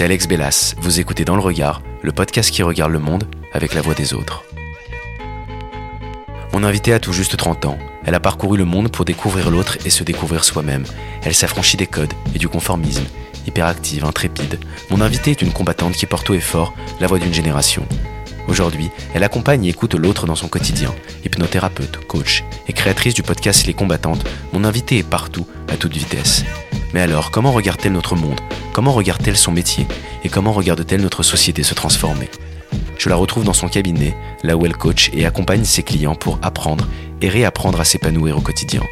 C'est Alex Bellas. Vous écoutez Dans le Regard, le podcast qui regarde le monde avec la voix des autres. Mon invitée a tout juste 30 ans. Elle a parcouru le monde pour découvrir l'autre et se découvrir soi-même. Elle s'affranchit des codes et du conformisme. Hyperactive, intrépide, mon invitée est une combattante qui porte haut et fort la voix d'une génération. Aujourd'hui, elle accompagne et écoute l'autre dans son quotidien. Hypnothérapeute, coach et créatrice du podcast Les Combattantes, mon invitée est partout, à toute vitesse. Mais alors, comment regarde-t-elle notre monde? Comment regarde-t-elle son métier? Et comment regarde-t-elle notre société se transformer? Je la retrouve dans son cabinet, là où elle coach et accompagne ses clients pour apprendre et réapprendre à s'épanouir au quotidien.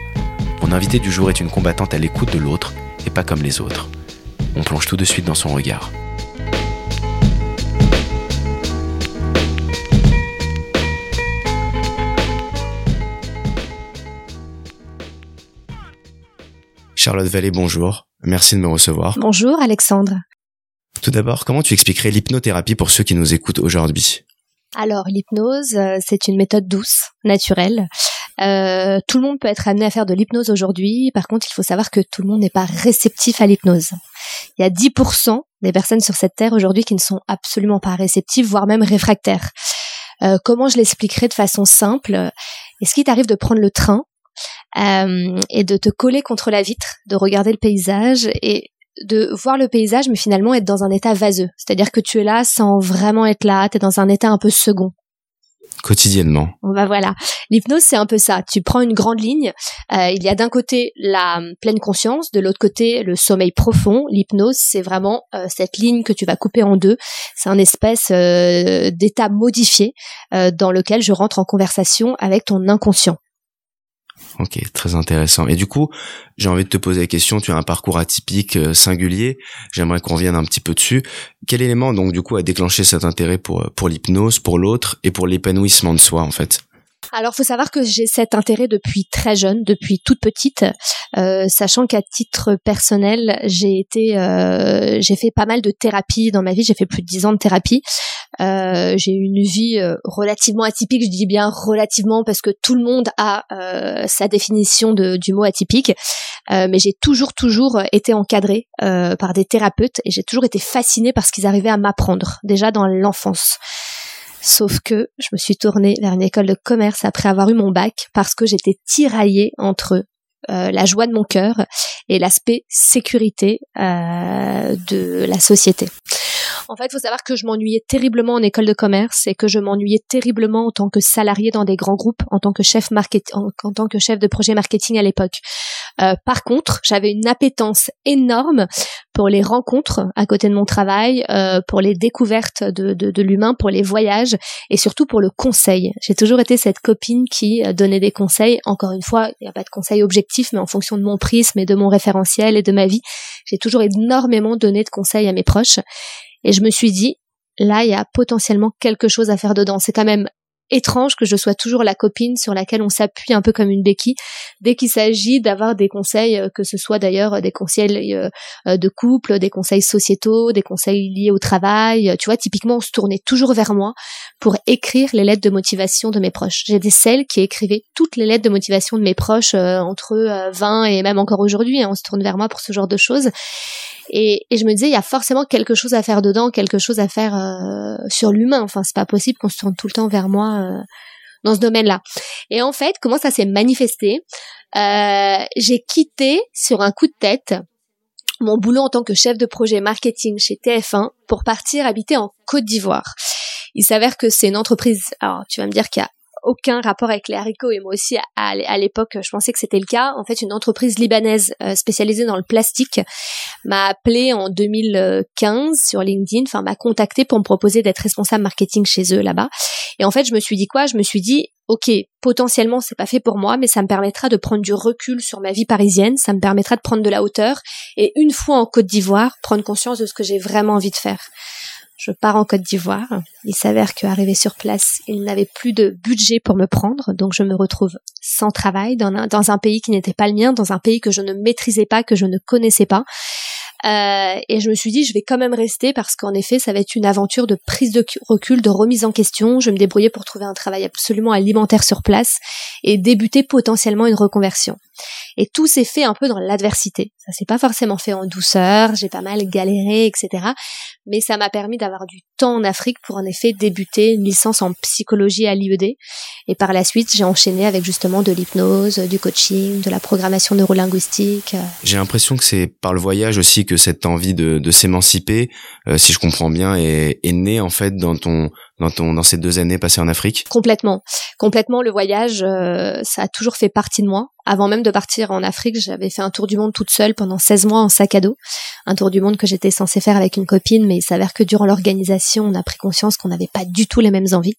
Mon invitée du jour est une combattante à l'écoute de l'autre et pas comme les autres. On plonge tout de suite dans son regard. Charlotte Vallée, bonjour. Merci de me recevoir. Bonjour Alexandre. Tout d'abord, comment tu expliquerais l'hypnothérapie pour ceux qui nous écoutent aujourd'hui? Alors l'hypnose, euh, c'est une méthode douce, naturelle. Euh, tout le monde peut être amené à faire de l'hypnose aujourd'hui. Par contre, il faut savoir que tout le monde n'est pas réceptif à l'hypnose. Il y a 10% des personnes sur cette terre aujourd'hui qui ne sont absolument pas réceptives, voire même réfractaires. Euh, comment je l'expliquerai de façon simple? Est-ce qu'il t'arrive de prendre le train euh, et de te coller contre la vitre, de regarder le paysage et de voir le paysage, mais finalement être dans un état vaseux. C'est-à-dire que tu es là sans vraiment être là, tu es dans un état un peu second. Quotidiennement. Bah voilà. L'hypnose, c'est un peu ça. Tu prends une grande ligne. Euh, il y a d'un côté la pleine conscience, de l'autre côté le sommeil profond. L'hypnose, c'est vraiment euh, cette ligne que tu vas couper en deux. C'est un espèce d'état modifié dans lequel je rentre en conversation avec ton inconscient. Ok, très intéressant. Et du coup, j'ai envie de te poser la question, tu as un parcours atypique, euh, singulier, j'aimerais qu'on revienne un petit peu dessus. Quel élément donc du coup a déclenché cet intérêt pour, euh, pour l'hypnose, pour l'autre et pour l'épanouissement de soi en fait? Alors, faut savoir que j'ai cet intérêt depuis très jeune, depuis toute petite, euh, sachant qu'à titre personnel, j'ai été, euh, j'ai fait pas mal de thérapie dans ma vie. J'ai fait plus de dix ans de thérapie. Euh, j'ai eu une vie euh, relativement atypique. Je dis bien relativement parce que tout le monde a euh, sa définition de, du mot atypique. mais j'ai toujours, toujours été encadrée par des thérapeutes et j'ai toujours été fascinée par ce qu'ils arrivaient à m'apprendre déjà dans l'enfance. Sauf que je me suis tournée vers une école de commerce après avoir eu mon bac parce que j'étais tiraillée entre euh, la joie de mon cœur et l'aspect sécurité euh, de la société. En fait, il faut savoir que je m'ennuyais terriblement en école de commerce et que je m'ennuyais terriblement en tant que salarié dans des grands groupes, en tant que chef en, tant que chef de projet marketing à l'époque. Euh, par contre, j'avais une appétence énorme pour les rencontres à côté de mon travail, euh, pour les découvertes de, de, de l'humain, pour les voyages et surtout pour le conseil. J'ai toujours été cette copine qui euh, donnait des conseils. Encore une fois, il n'y a pas de conseil objectif, mais en fonction de mon prisme et de mon référentiel et de ma vie, j'ai toujours énormément donné de conseils à mes proches. Et je me suis dit, là, il y a potentiellement quelque chose à faire dedans. C'est quand même étrange que je sois toujours la copine sur laquelle on s'appuie un peu comme une béquille dès qu'il s'agit d'avoir des conseils, euh, que ce soit d'ailleurs des conseils euh, euh, de couple, des conseils sociétaux, des conseils liés au travail. Tu vois, typiquement, on se tournait toujours vers moi pour écrire les lettres de motivation de mes proches. J'ai des celles qui écrivaient toutes les lettres de motivation de mes proches entre 20 et même encore aujourd'hui. Hein, on se tourne vers moi pour ce genre de choses. Et, et, je me disais, il y a forcément quelque chose à faire dedans, quelque chose à faire euh, sur l'humain. Enfin, c'est pas possible qu'on se tourne tout le temps vers moi euh, dans ce domaine-là. Et en fait, comment ça s'est manifesté euh, J'ai quitté sur un coup de tête mon boulot en tant que chef de projet marketing chez TF1 pour partir habiter en Côte d'Ivoire. Il s'avère que c'est une entreprise. Alors, tu vas me dire qu'il y a aucun rapport avec les haricots. Et moi aussi à, l'époque je pensais que c'était le cas. En fait, une entreprise libanaise euh, spécialisée dans le plastique m'a appelé en 2015 sur LinkedIn, enfin m'a contacté pour me proposer d'être responsable marketing chez eux là-bas. Et en fait, je me suis dit quoi? Je me suis dit ok, potentiellement c'est pas fait pour moi, mais ça me permettra de prendre du recul sur ma vie parisienne, ça me permettra de prendre de la hauteur et une fois en Côte d'Ivoire, prendre conscience de ce que j'ai vraiment envie de faire je pars en Côte d'Ivoire. Il s'avère qu'arrivé sur place, il n'avait plus de budget pour me prendre, donc je me retrouve sans travail dans un pays qui n'était pas le mien, dans un pays que je ne maîtrisais pas, que je ne connaissais pas. Euh, et je me suis dit, je vais quand même rester parce qu'en effet, ça va être une aventure de prise de recul, de remise en question. Je me débrouiller pour trouver un travail absolument alimentaire sur place et débuter potentiellement une reconversion. Et tout s'est fait un peu dans l'adversité. Ça s'est pas forcément fait en douceur, j'ai pas mal galéré, etc. Mais ça m'a permis d'avoir du temps en Afrique pour en effet débuter une licence en psychologie à l'IED. Et par la suite, j'ai enchaîné avec justement de l'hypnose, du coaching, de la programmation neurolinguistique. J'ai l'impression que c'est par le voyage aussi que cette envie de, s'émanciper, euh, si je comprends bien, est, est née en fait dans ton dans ton dans ces deux années passées en Afrique? Complètement, complètement. Le voyage, euh, ça a toujours fait partie de moi. Avant même de partir en Afrique, j'avais fait un tour du monde toute seule pendant 16 mois en sac à dos. Un tour du monde que j'étais censée faire avec une copine, mais il s'avère que durant l'organisation, on a pris conscience qu'on n'avait pas du tout les mêmes envies.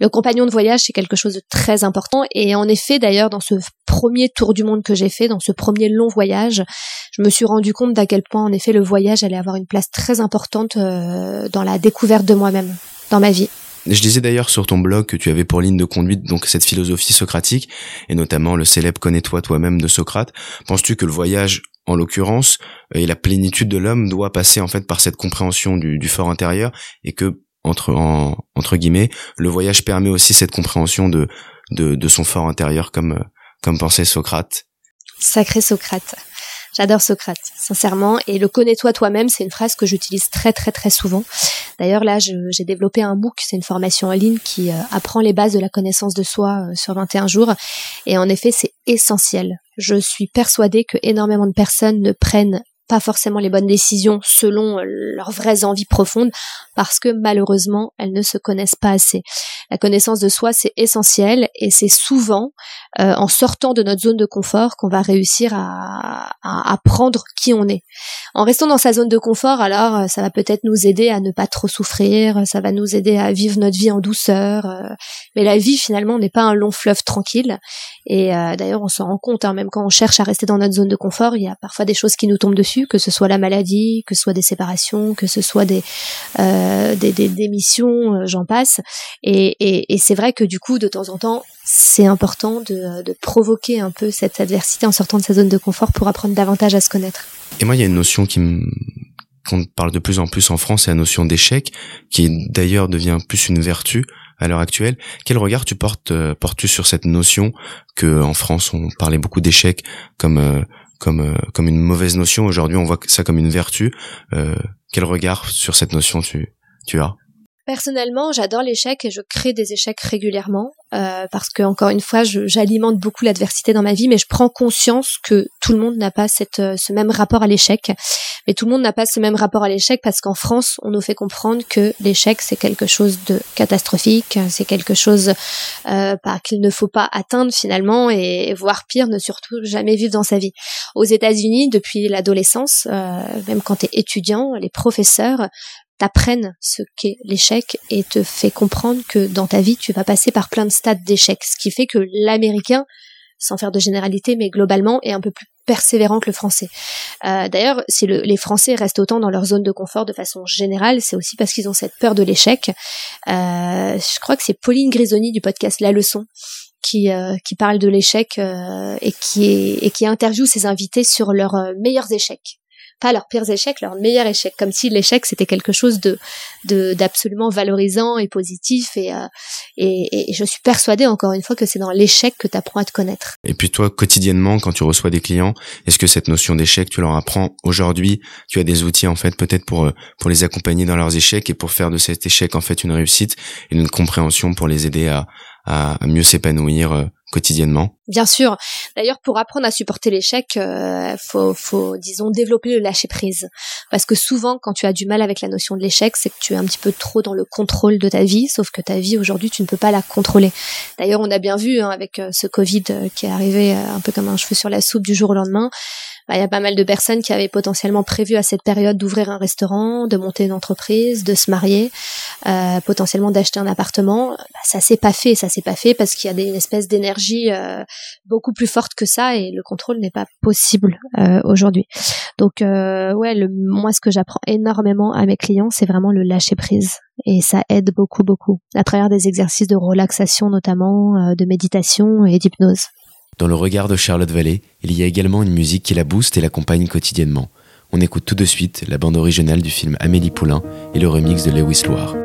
Le compagnon de voyage, c'est quelque chose de très important. Et en effet, d'ailleurs, dans ce premier tour du monde que j'ai fait, dans ce premier long voyage, je me suis rendu compte d'à quel point, en effet, le voyage allait avoir une place très importante euh, dans la découverte de moi-même dans ma vie. Je disais d'ailleurs sur ton blog que tu avais pour ligne de conduite donc cette philosophie socratique et notamment le célèbre connais-toi toi-même de Socrate. Penses-tu que le voyage en l'occurrence et la plénitude de l'homme doit passer en fait par cette compréhension du, du fort intérieur et que entre entre guillemets le voyage permet aussi cette compréhension de de, de son fort intérieur comme comme pensait Socrate. Sacré Socrate. J'adore Socrate, sincèrement. Et le connais-toi toi-même, c'est une phrase que j'utilise très très très souvent. D'ailleurs, là, j'ai développé un MOOC, c'est une formation en ligne qui euh, apprend les bases de la connaissance de soi euh, sur 21 jours. Et en effet, c'est essentiel. Je suis persuadée que énormément de personnes ne prennent pas forcément les bonnes décisions selon euh, leurs vraies envies profondes parce que malheureusement elles ne se connaissent pas assez. La connaissance de soi c'est essentiel et c'est souvent euh, en sortant de notre zone de confort qu'on va réussir à, à apprendre qui on est. En restant dans sa zone de confort alors euh, ça va peut-être nous aider à ne pas trop souffrir, ça va nous aider à vivre notre vie en douceur. mais la vie finalement n'est pas un long fleuve tranquille et d'ailleurs on s'en rend compte hein, même quand on cherche à rester dans notre zone de confort il y a parfois des choses qui nous tombent dessus que ce soit la maladie, que ce soit des séparations, que ce soit des euh, des, euh, j'en passe. Et, et c'est vrai que du coup, de temps en temps, c'est important de, de provoquer un peu cette adversité en sortant de sa zone de confort pour apprendre davantage à se connaître. Et moi, il y a une notion qui me qu'on parle de plus en plus en France, c'est la notion d'échec, qui d'ailleurs devient plus une vertu à l'heure actuelle. Quel regard tu portes, euh, portes-tu sur cette notion que en France on parlait beaucoup d'échec comme euh, comme euh, comme une mauvaise notion? Aujourd'hui, on voit ça comme une vertu. Euh, quel regard sur cette notion tu tu as? Personnellement, j'adore l'échec et je crée des échecs régulièrement euh, parce que encore une fois, j'alimente beaucoup l'adversité dans ma vie, mais je prends conscience que tout le monde n'a pas euh, ce même rapport à l'échec. Mais tout le monde n'a pas ce même rapport à l'échec parce qu'en France, on nous fait comprendre que l'échec c'est quelque chose de catastrophique, c'est quelque chose euh, qu'il ne faut pas atteindre finalement et voire pire, ne surtout jamais vivre dans sa vie. Aux États-Unis, depuis l'adolescence, euh, même quand tu es étudiant, les professeurs t'apprennent ce qu'est l'échec et te fait comprendre que dans ta vie, tu vas passer par plein de stades d'échec. Ce qui fait que l'américain, sans faire de généralité, mais globalement, est un peu plus persévérant que le français. Euh, D'ailleurs, si le, les Français restent autant dans leur zone de confort de façon générale, c'est aussi parce qu'ils ont cette peur de l'échec. Euh, je crois que c'est Pauline Grisoni du podcast La Leçon qui, euh, parle de l'échec et qui est, et qui interviewe ses invités sur leurs meilleurs échecs pas leurs pires échecs, leurs meilleurs échecs, comme si l'échec c'était quelque chose de d'absolument valorisant et positif. Euh, et, et, je suis persuadée encore une fois que c'est dans l'échec que tu apprends à te connaître. Et puis toi, quotidiennement, quand tu reçois des clients, est-ce que cette notion d'échec, tu leur apprends aujourd'hui Tu as des outils en fait peut-être pour euh, pour les accompagner dans leurs échecs et pour faire de cet échec en fait une réussite et une compréhension pour les aider à, à, mieux s'épanouir euh, quotidiennement Bien sûr. D'ailleurs, pour apprendre à supporter l'échec, euh, faut, faut, disons, développer le lâcher prise. Parce que souvent, quand tu as du mal avec la notion de l'échec, c'est que tu es un petit peu trop dans le contrôle de ta vie. Sauf que ta vie aujourd'hui, tu ne peux pas la contrôler. D'ailleurs, on a bien vu hein, avec euh, ce Covid euh, qui est arrivé un peu comme un cheveu sur la soupe du jour au lendemain. Bah, il y a pas mal de personnes qui avaient potentiellement prévu à cette période d'ouvrir un restaurant, de monter une entreprise, de se marier, euh, potentiellement d'acheter un appartement. Bah, ça s'est pas fait, ça s'est pas fait parce qu'il y a une espèce d'énergie euh, beaucoup plus forte que ça et le contrôle n'est pas possible euh, aujourd'hui. Donc ouais, le, moi ce que j'apprends énormément à mes clients, c'est vraiment le lâcher prise et ça aide beaucoup beaucoup à travers des exercices de relaxation notamment, de méditation et d'hypnose. Dans le regard de Charlotte Vallée, il y a également une musique qui la booste et l'accompagne quotidiennement. On écoute tout de suite la bande originale du film Amélie Poulain et le remix de Lewis Loire.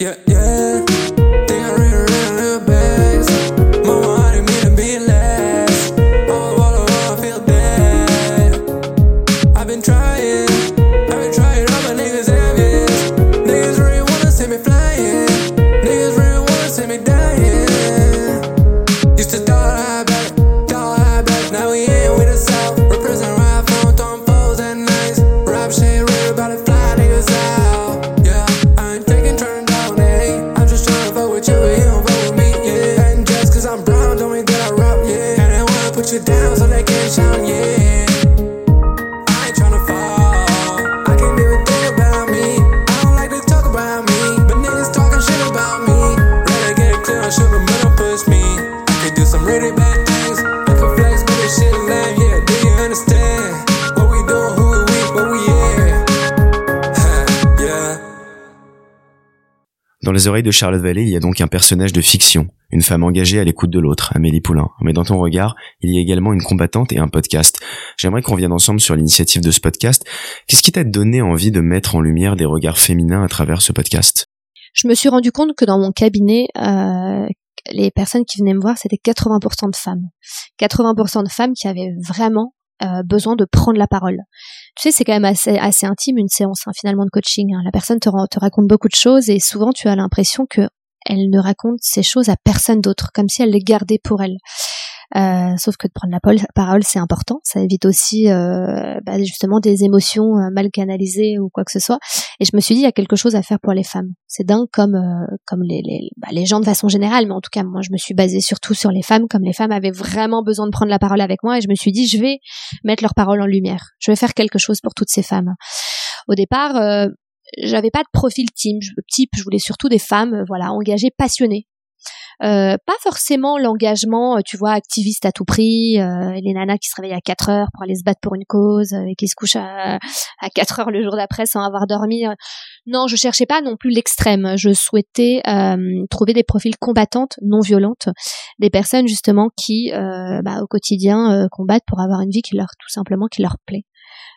Yeah, yeah. Dans les oreilles de Charlotte Vallée, il y a donc un personnage de fiction, une femme engagée à l'écoute de l'autre, Amélie Poulain. Mais dans ton regard, il y a également une combattante et un podcast. J'aimerais qu'on vienne ensemble sur l'initiative de ce podcast. Qu'est-ce qui t'a donné envie de mettre en lumière des regards féminins à travers ce podcast? Je me suis rendu compte que dans mon cabinet, euh, les personnes qui venaient me voir, c'était 80% de femmes. 80% de femmes qui avaient vraiment euh, besoin de prendre la parole. Tu sais, c'est quand même assez, intime une séance hein, finalement de coaching. Hein. La personne te, te raconte beaucoup de choses et souvent tu as l'impression que elle ne raconte ces choses à personne d'autre, comme si elle les gardait pour elle. Euh, sauf que de prendre la parole, c'est important. Ça évite aussi euh, bah, justement des émotions euh, mal canalisées ou quoi que ce soit. Et je me suis dit, il y a quelque chose à faire pour les femmes. C'est dingue comme comme les les, bah, les gens de façon générale, mais en tout cas, moi, je me suis basée surtout sur les femmes, comme les femmes avaient vraiment besoin de prendre la parole avec moi. Et je me suis dit, je vais mettre leur parole en lumière. Je vais faire quelque chose pour toutes ces femmes. Au départ, j'avais pas de profil type, type, je voulais surtout des femmes, voilà, engagées, passionnées, euh, pas forcément l'engagement, euh, tu vois, activiste à tout prix, euh, les nanas qui se réveillent à 4 heures pour aller se battre pour une cause et qui se couchent à, à 4 heures le jour d'après sans avoir dormi. Non, je cherchais pas non plus l'extrême. Je souhaitais trouver des profils combattantes, non violentes, des personnes justement qui, bah, au quotidien, combattent pour avoir une vie qui leur, tout simplement, qui leur plaît.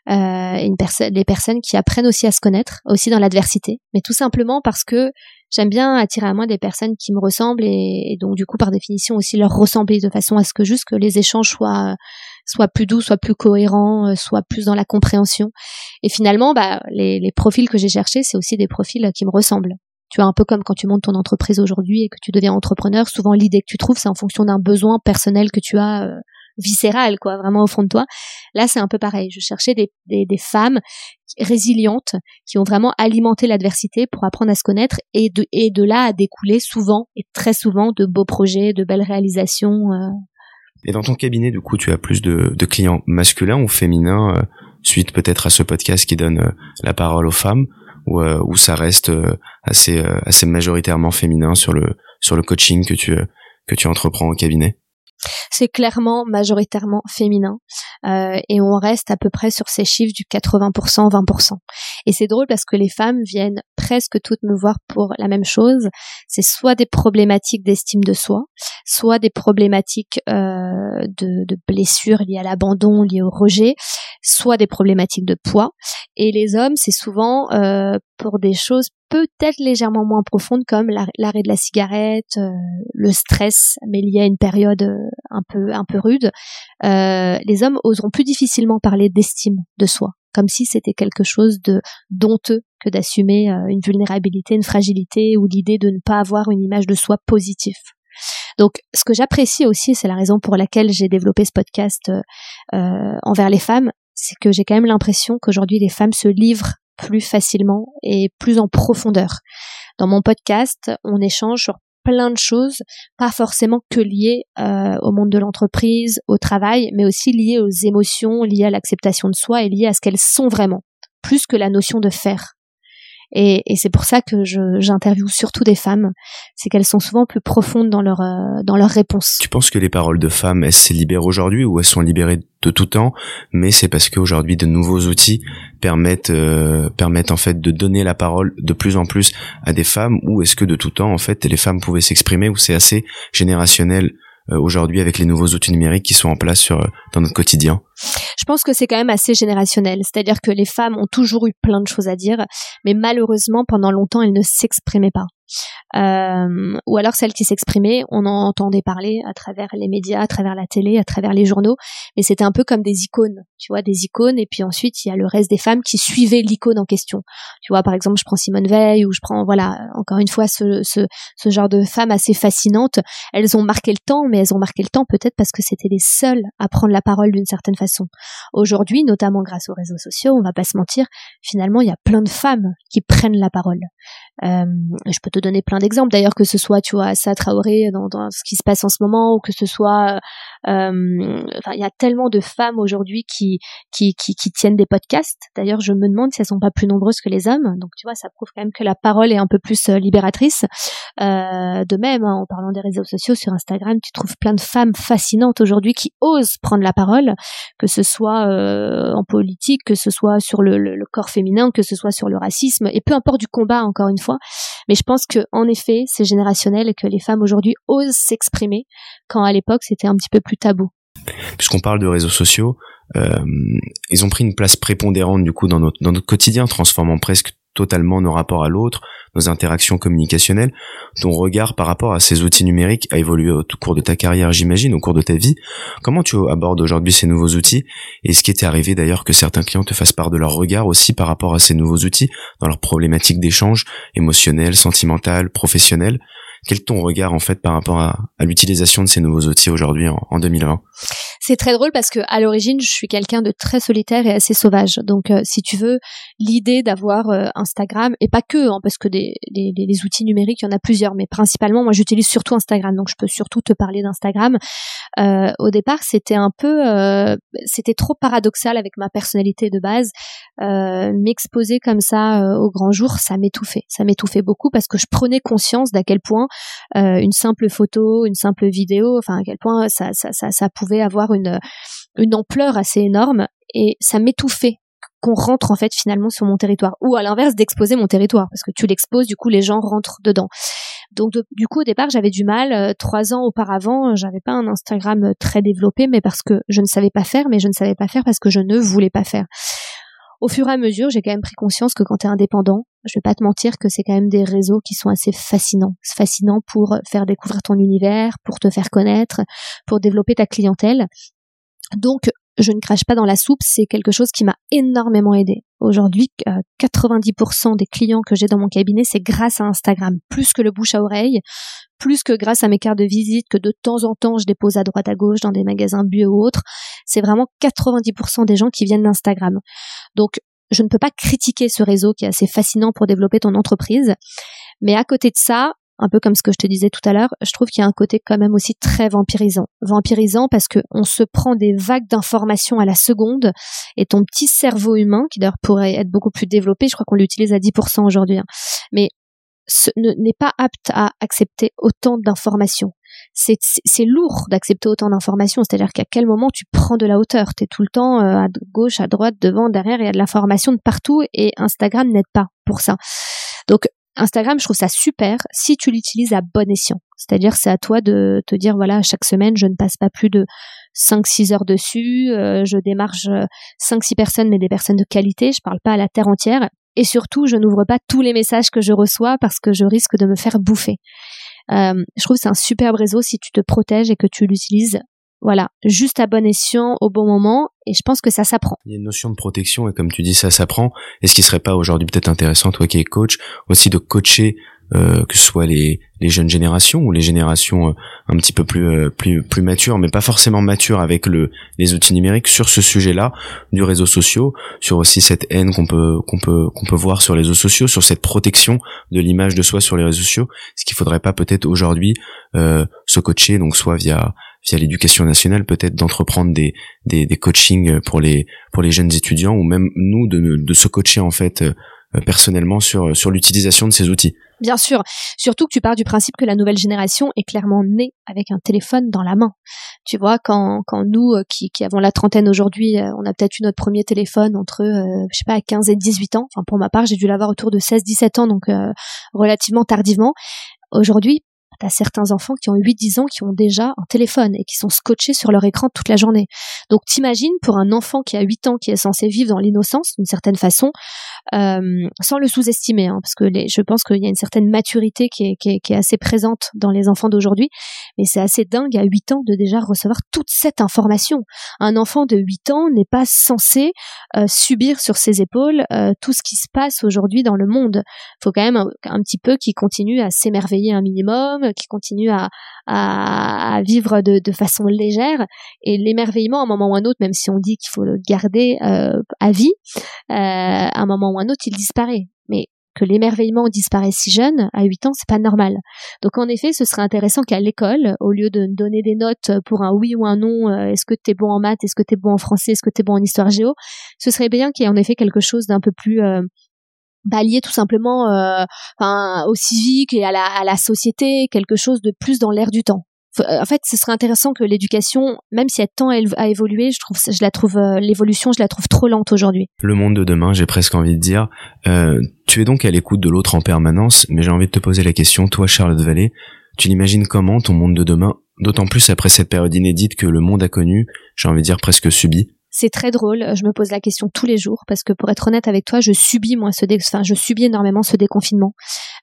Euh, une des personnes qui apprennent aussi à se connaître, aussi dans l'adversité, mais tout simplement parce que j'aime bien attirer à moi des personnes qui me ressemblent et, donc du coup par définition aussi leur ressembler de façon à ce que juste que les échanges soient soient plus doux, soient plus cohérents, euh, soient plus dans la compréhension. Et finalement, bah, les, les profils que j'ai cherchés, c'est aussi des profils qui me ressemblent. Tu vois, un peu comme quand tu montes ton entreprise aujourd'hui et que tu deviens entrepreneur, souvent l'idée que tu trouves, c'est en fonction d'un besoin personnel que tu as euh, viscéral, quoi, vraiment au fond de toi. Là, c'est un peu pareil. Je cherchais des, des, des, femmes résilientes qui ont vraiment alimenté l'adversité pour apprendre à se connaître et de, et de là à découler souvent et très souvent de beaux projets, de belles réalisations. Euh. Et dans ton cabinet, du coup, tu as plus de, de clients masculins ou féminins, euh, suite peut-être à ce podcast qui donne euh, la parole aux femmes, ou où ça reste assez, assez majoritairement féminin sur le, sur le coaching que tu, que tu entreprends au cabinet? C'est clairement majoritairement féminin euh, et on reste à peu près sur ces chiffres du 80%, 20%. Et c'est drôle parce que les femmes viennent presque toutes me voir pour la même chose. C'est soit des problématiques d'estime de soi, soit des problématiques euh, de, blessures liées à l'abandon, liées au rejet, soit des problématiques de poids. Et les hommes, c'est souvent euh, pour des choses peut-être légèrement moins profondes comme l'arrêt de la cigarette, euh, le stress, mais lié à une période euh, un peu un peu rude. Euh, les hommes oseront plus difficilement parler d'estime de soi, comme si c'était quelque chose de donteux que d'assumer une vulnérabilité, une fragilité ou l'idée de ne pas avoir une image de soi positive. Donc, ce que j'apprécie aussi, c'est la raison pour laquelle j'ai développé ce podcast envers les femmes, c'est que j'ai quand même l'impression qu'aujourd'hui les femmes se livrent plus facilement et plus en profondeur. Dans mon podcast, on échange sur plein de choses, pas forcément que liées euh, au monde de l'entreprise, au travail, mais aussi liées aux émotions, liées à l'acceptation de soi et liées à ce qu'elles sont vraiment, plus que la notion de faire. Et, et c'est pour ça que j'interviewe surtout des femmes, c'est qu'elles sont souvent plus profondes dans leur euh, dans leurs réponses. Tu penses que les paroles de femmes, elles se libèrent aujourd'hui ou elles sont libérées de tout temps, mais c'est parce qu'aujourd'hui de nouveaux outils permettent euh, permettent en fait de donner la parole de plus en plus à des femmes ou est-ce que de tout temps en fait les femmes pouvaient s'exprimer ou c'est assez générationnel aujourd'hui avec les nouveaux outils numériques qui sont en place sur dans notre quotidien je pense que c'est quand même assez générationnel. C'est-à-dire que les femmes ont toujours eu plein de choses à dire, mais malheureusement, pendant longtemps, elles ne s'exprimaient pas. Euh, ou alors celles qui s'exprimaient, on en entendait parler à travers les médias, à travers la télé, à travers les journaux, mais c'était un peu comme des icônes, tu vois, des icônes, et puis ensuite il y a le reste des femmes qui suivaient l'icône en question. Tu vois, par exemple, je prends Simone Veil, ou je prends, voilà, encore une fois, ce, genre de femmes assez fascinantes. Elles ont marqué le temps, mais elles ont marqué le temps peut-être parce que c'était les seules à prendre la parole d'une certaine façon. Aujourd'hui, notamment grâce aux réseaux sociaux, on va pas se mentir, finalement, il y a plein de femmes qui prennent la parole. Euh, je peux te donner plein d'exemples. D'ailleurs que ce soit tu vois Assa Traoré dans, dans, ce qui se passe en ce moment ou que ce soit euh, enfin il y a tellement de femmes aujourd'hui qui, qui, qui qui tiennent des podcasts. D'ailleurs je me demande si elles sont pas plus nombreuses que les hommes. Donc tu vois ça prouve quand même que la parole est un peu plus euh, libératrice. Euh, de même hein, en parlant des réseaux sociaux sur Instagram tu trouves plein de femmes fascinantes aujourd'hui qui osent prendre la parole que ce soit euh, en politique que ce soit sur le, le, le corps féminin que ce soit sur le racisme et peu importe du combat encore une fois mais je pense que en effet, c'est générationnel et que les femmes aujourd'hui osent s'exprimer quand à l'époque c'était un petit peu plus tabou. Puisqu'on parle de réseaux sociaux, euh, ils ont pris une place prépondérante du coup dans notre, dans notre quotidien, transformant presque totalement nos rapports à l'autre, nos interactions communicationnelles. Ton regard par rapport à ces outils numériques a évolué au cours de ta carrière, j'imagine, au cours de ta vie. Comment tu abordes aujourd'hui ces nouveaux outils Et ce qui était arrivé d'ailleurs que certains clients te fassent part de leur regard aussi par rapport à ces nouveaux outils dans leurs problématiques d'échange émotionnel, sentimental, professionnel? Quel est ton regard en fait par rapport à, l'utilisation de ces nouveaux outils aujourd'hui en, en 2020 C'est très drôle parce que à l'origine, je suis quelqu'un de très solitaire et assez sauvage. Donc, euh, si tu veux, l'idée d'avoir euh, Instagram et pas que, hein, parce que des, outils numériques, il y en a plusieurs, mais principalement, moi, j'utilise surtout Instagram, donc je peux surtout te parler d'Instagram. Euh, au départ, c'était un peu, c'était trop paradoxal avec ma personnalité de base. M'exposer comme ça au grand jour, ça m'étouffait, ça m'étouffait beaucoup parce que je prenais conscience d'à quel point une simple photo, une simple vidéo, enfin à quel point ça, ça, ça, pouvait avoir une, ampleur assez énorme et ça m'étouffait qu'on rentre en fait finalement sur mon territoire ou à l'inverse d'exposer mon territoire parce que tu l'exposes du coup les gens rentrent dedans. Donc du coup au départ j'avais du mal euh, trois ans auparavant j'avais pas un Instagram très développé mais parce que je ne savais pas faire mais je ne savais pas faire parce que je ne voulais pas faire. Au fur et à mesure, j'ai quand même pris conscience que quand tu es indépendant, je vais pas te mentir que c'est quand même des réseaux qui sont assez fascinants. Fascinants pour faire découvrir ton univers, pour te faire connaître, pour développer ta clientèle. Donc, je ne crache pas dans la soupe, c'est quelque chose qui m'a énormément aidé. Aujourd'hui, 90% des clients que j'ai dans mon cabinet, c'est grâce à Instagram, plus que le bouche à oreille, plus que grâce à mes cartes de visite que de temps en temps je dépose à droite à gauche dans des magasins bio ou autres. C'est vraiment 90% des gens qui viennent d'Instagram. Donc, je ne peux pas critiquer ce réseau qui est assez fascinant pour développer ton entreprise. Mais à côté de ça, un peu comme ce que je te disais tout à l'heure, je trouve qu'il y a un côté quand même aussi très vampirisant. Vampirisant parce que on se prend des vagues d'informations à la seconde et ton petit cerveau humain, qui d'ailleurs pourrait être beaucoup plus développé, je crois qu'on l'utilise à 10% aujourd'hui, hein, mais n'est pas apte à accepter autant d'informations. C'est lourd d'accepter autant d'informations. C'est-à-dire qu'à quel moment tu prends de la hauteur? Tu es tout le temps à gauche, à droite, devant, derrière, il y a de l'information de partout et Instagram n'aide pas pour ça. Donc Instagram, je trouve ça super si tu l'utilises à bon escient. C'est-à-dire, c'est à toi de te dire, voilà, chaque semaine, je ne passe pas plus de 5-6 heures dessus, euh, je démarche 5-6 personnes, mais des personnes de qualité, je parle pas à la terre entière. Et surtout, je n'ouvre pas tous les messages que je reçois parce que je risque de me faire bouffer. Euh, je trouve que c'est un superbe réseau si tu te protèges et que tu l'utilises voilà, juste à bon escient au bon moment et je pense que ça s'apprend. Il y a une notion de protection et comme tu dis ça s'apprend. Est-ce qu'il serait pas aujourd'hui peut-être intéressant toi qui es coach aussi de coacher euh, que ce soit les, les jeunes générations ou les générations euh, un petit peu plus euh, plus plus matures mais pas forcément matures avec le les outils numériques sur ce sujet-là du réseau social sur aussi cette haine qu'on peut qu'on peut qu'on peut voir sur les réseaux sociaux sur cette protection de l'image de soi sur les réseaux sociaux ce qu'il faudrait pas peut-être aujourd'hui se coacher donc soit via via l'éducation nationale peut-être d'entreprendre des, des, des coachings pour les pour les jeunes étudiants ou même nous de, de se coacher en fait euh, personnellement sur sur l'utilisation de ces outils. Bien sûr, surtout que tu pars du principe que la nouvelle génération est clairement née avec un téléphone dans la main. Tu vois, quand, quand nous euh, qui, qui avons la trentaine aujourd'hui, euh, on a peut-être eu notre premier téléphone entre, je sais pas, 15 et 18 ans. Enfin, pour ma part, j'ai dû l'avoir autour de 16-17 ans, donc relativement tardivement. Aujourd'hui, T'as certains enfants qui ont 8-10 ans qui ont déjà un téléphone et qui sont scotchés sur leur écran toute la journée. Donc t'imagines pour un enfant qui a 8 ans, qui est censé vivre dans l'innocence d'une certaine façon, euh, sans le sous-estimer, hein, parce que je pense qu'il y a une certaine maturité qui est, assez présente dans les enfants d'aujourd'hui, mais c'est assez dingue à 8 ans de déjà recevoir toute cette information. Un enfant de 8 ans n'est pas censé euh, subir sur ses épaules euh, tout ce qui se passe aujourd'hui dans le monde. Il faut quand même un petit peu qu'il continue à s'émerveiller un minimum, qui continue à, à, vivre de, façon légère. Et l'émerveillement, à un moment ou un autre, même si on dit qu'il faut le garder euh, à vie, euh, à un moment ou un autre, il disparaît. Mais que l'émerveillement disparaît si jeune, à 8 ans, c'est pas normal. Donc en effet, ce serait intéressant qu'à l'école, au lieu de donner des notes pour un oui ou un non, euh, est-ce que tu es bon en maths, est-ce que tu es bon en français, est-ce que tu es bon en histoire géo, ce serait bien qu'il y ait en effet quelque chose d'un peu plus euh, bah, tout simplement euh, au civique et à la, à la société, quelque chose de plus dans l'air du temps. En fait, ce serait intéressant que l'éducation, même si elle tend à évoluer, je trouve, je la trouve euh, l'évolution, je la trouve trop lente aujourd'hui. Le monde de demain, j'ai presque envie de dire. Euh, tu es donc à l'écoute de l'autre en permanence, mais j'ai envie de te poser la question, toi, Charlotte Vallée, tu l'imagines comment ton monde de demain, d'autant plus après cette période inédite que le monde a connue, j'ai envie de dire presque subie. C'est très drôle. Je me pose la question tous les jours parce que pour être honnête avec toi, je subis moi ce dé... enfin je subis énormément ce déconfinement.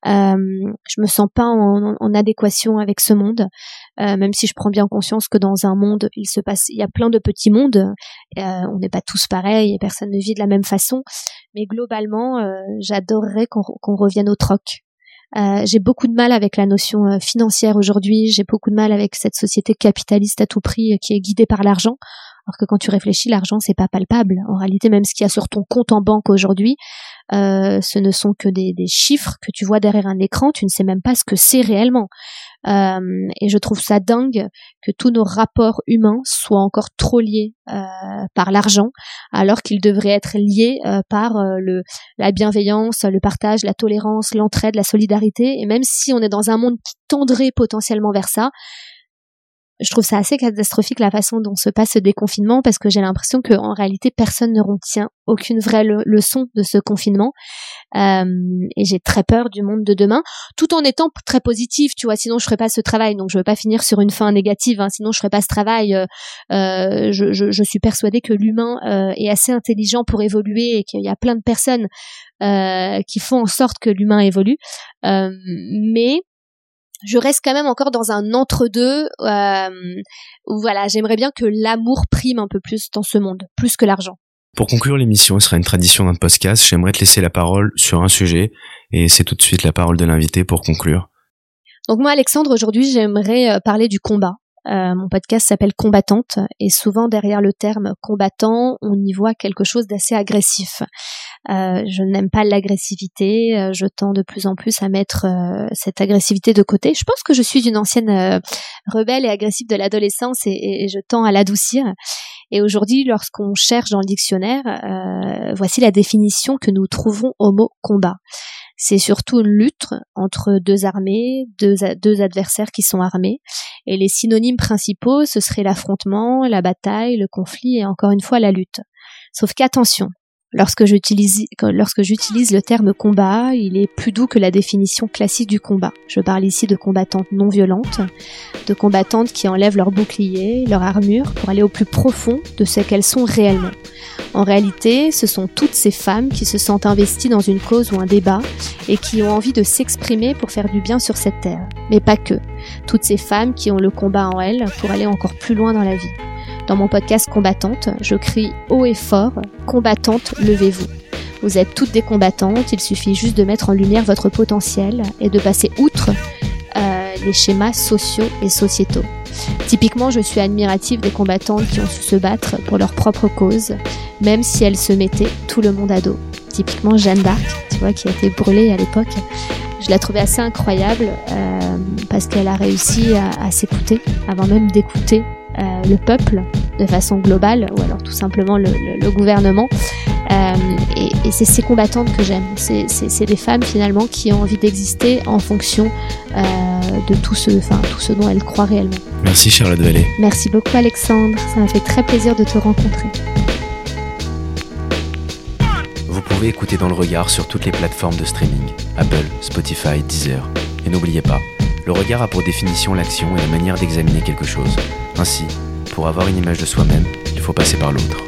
Euh, je me sens pas en, adéquation avec ce monde, euh, même si je prends bien conscience que dans un monde il se passe, il y a plein de petits mondes. Euh, on n'est pas tous pareils et personne ne vit de la même façon. Mais globalement, euh, j'adorerais qu'on revienne au troc. Euh, j'ai beaucoup de mal avec la notion euh, financière aujourd'hui. J'ai beaucoup de mal avec cette société capitaliste à tout prix qui est guidée par l'argent. Alors que quand tu réfléchis, l'argent c'est pas palpable. En réalité, même ce qu'il y a sur ton compte en banque aujourd'hui, euh, ce ne sont que des, chiffres que tu vois derrière un écran. Tu ne sais même pas ce que c'est réellement. Euh, et je trouve ça dingue que tous nos rapports humains soient encore trop liés euh, par l'argent, alors qu'ils devraient être liés par le la bienveillance, le partage, la tolérance, l'entraide, la solidarité. Et même si on est dans un monde qui tendrait potentiellement vers ça, je trouve ça assez catastrophique la façon dont se passe ce déconfinement parce que j'ai l'impression qu'en réalité personne ne retient aucune vraie leçon de ce confinement. Euh, et j'ai très peur du monde de demain tout en étant très positif tu vois. Sinon je ferais pas ce travail. Donc je veux pas finir sur une fin négative hein, sinon je ferais pas ce travail. Euh, euh je, je, je, suis persuadée que l'humain euh, est assez intelligent pour évoluer et qu'il y a plein de personnes euh, qui font en sorte que l'humain évolue. Mais je reste quand même encore dans un entre-deux euh, où voilà, j'aimerais bien que l'amour prime un peu plus dans ce monde, plus que l'argent. Pour conclure l'émission, ce sera une tradition d'un podcast. J'aimerais te laisser la parole sur un sujet et c'est tout de suite la parole de l'invité pour conclure. Donc moi, Alexandre, aujourd'hui, j'aimerais euh, parler du combat. Euh, mon podcast s'appelle Combattante et souvent derrière le terme combattant, on y voit quelque chose d'assez agressif. Euh, je n'aime pas l'agressivité, euh, je tends de plus en plus à mettre cette agressivité de côté. Je pense que je suis une ancienne rebelle et agressive de l'adolescence et, et, je tends à l'adoucir. Et aujourd'hui, lorsqu'on cherche dans le dictionnaire, voici la définition que nous trouvons au mot combat C'est surtout une lutte entre deux armées, deux, deux adversaires qui sont armés. Et les synonymes principaux, ce seraient l'affrontement, la bataille, le conflit et encore une fois la lutte. Sauf qu'attention, Lorsque j'utilise, le terme combat, il est plus doux que la définition classique du combat. Je parle ici de combattantes non violentes, de combattantes qui enlèvent leur bouclier, leur armure pour aller au plus profond de ce qu'elles sont réellement. En réalité, ce sont toutes ces femmes qui se sentent investies dans une cause ou un débat et qui ont envie de s'exprimer pour faire du bien sur cette terre. Mais pas que. Toutes ces femmes qui ont le combat en elles pour aller encore plus loin dans la vie. Dans mon podcast Combattante, je crie haut et fort Combattante, levez-vous. Vous êtes toutes des combattantes, il suffit juste de mettre en lumière votre potentiel et de passer outre euh, les schémas sociaux et sociétaux. Typiquement, je suis admirative des combattantes qui ont su se battre pour leur propre cause, même si elles se mettaient tout le monde à dos. Typiquement Jeanne d'Arc, tu vois, qui a été brûlée à l'époque. Je la trouvais assez incroyable euh, parce qu'elle a réussi à, à s'écouter avant même d'écouter euh, le peuple de façon globale, ou alors tout simplement le, gouvernement. Euh, et, c'est ces combattantes que j'aime. C'est des femmes finalement qui ont envie d'exister en fonction euh, de tout ce, enfin, tout ce dont elles croient réellement. Merci Charlotte Vallée. Merci beaucoup Alexandre. Ça m'a fait très plaisir de te rencontrer. Vous pouvez écouter dans le regard sur toutes les plateformes de streaming, Apple, Spotify, Deezer. Et n'oubliez pas, le regard a pour définition l'action et la manière d'examiner quelque chose. Ainsi, pour avoir une image de soi-même, il faut passer par l'autre.